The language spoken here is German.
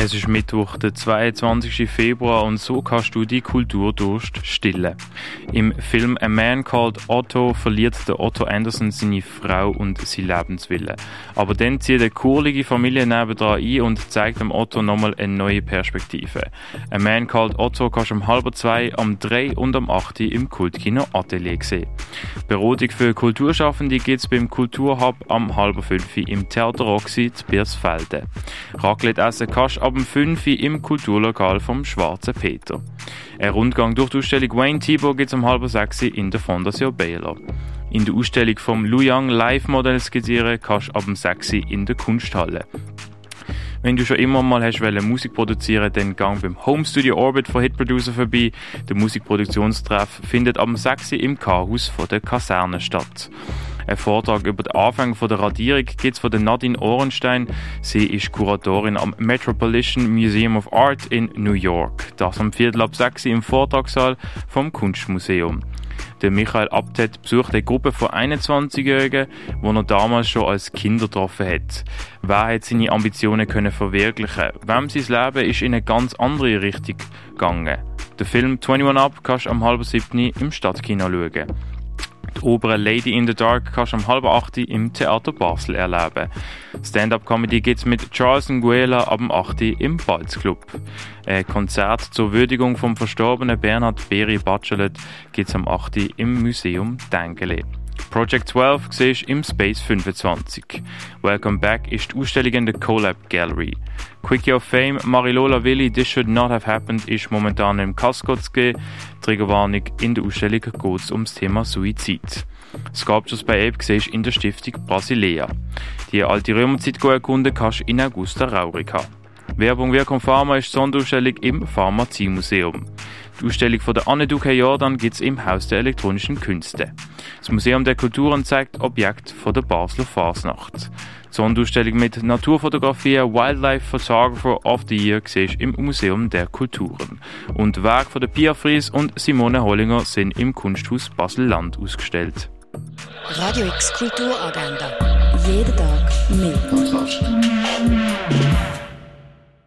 Es ist Mittwoch, der 22. Februar und so kannst du die Kulturdurst stillen. Im Film A Man Called Otto verliert der Otto Anderson seine Frau und sein Lebenswille. Aber dann zieht eine kurlige Familie nebendran ein und zeigt dem Otto nochmal eine neue Perspektive. A Man Called Otto kannst du um halb zwei, am drei und am acht im Kultkino Atelier sehen. Beratung für Kulturschaffende gibt es beim Kulturhub am halb fünf im Theater Roxy zu Biersfelden. Raclette essen kannst ab 5 Uhr im Kulturlokal vom Schwarzen Peter. Ein Rundgang durch die Ausstellung Wayne Thibault gibt es um halb sechs in der Fondation Baylor. In der Ausstellung vom Lu Yang Live-Modell skizzieren kannst du ab 6 Uhr in der Kunsthalle. Wenn du schon immer mal hast Musik produzieren dann gang beim Home Studio Orbit von Hit Producer vorbei. Der Musikproduktionstreff findet am 6. im K-Haus der Kaserne statt. Ein Vortrag über den Anfang der Radierung gibt es von Nadine Ohrenstein. Sie ist Kuratorin am Metropolitan Museum of Art in New York. Das am Viertel ab 6 im Vortragssaal vom Kunstmuseum. Der Michael Abtet besucht eine Gruppe von 21-Jährigen, die er damals schon als Kinder getroffen hat. Wer hat seine Ambitionen können verwirklichen? Wem sein Leben ist in eine ganz andere Richtung gegangen? Der Film 21 Up kannst du am halben siebten im Stadtkino schauen. Die obere Lady in the Dark kannst du um halb acht im Theater Basel erleben. Stand-up-Comedy gibt's mit Charles Nguela ab dem 8 im Balzclub. Ein Konzert zur Würdigung vom verstorbenen Bernhard Beri Bachelet gibt's am 8 im Museum Dengele. Project 12 siehst im Space 25. Welcome Back ist die Ausstellung in der Collab Gallery. Quickie of Fame, Marilola Willi, This Should Not Have Happened ist momentan im Casco zu gehen. Triggerwarnung, in der Ausstellung geht es um das Thema Suizid. Sculptures bei Ape siehst in der Stiftung Brasilea. Die alte Römerzeit erkunden kannst du in Augusta Raurica. Werbung Wirkung Pharma ist Sonderausstellung im Pharmaziemuseum. Die Ausstellung von der Anne Duque Jordan gibt es im Haus der elektronischen Künste. Das Museum der Kulturen zeigt Objekte von der Basler Fasnacht. Die Sonderausstellung mit Naturfotografie Wildlife Photographer of the Year siehst im Museum der Kulturen. Und Werke von der Pia Fries und Simone Hollinger sind im Kunsthaus Basel-Land ausgestellt. Radio X Kulturagenda. Jeden Tag mehr.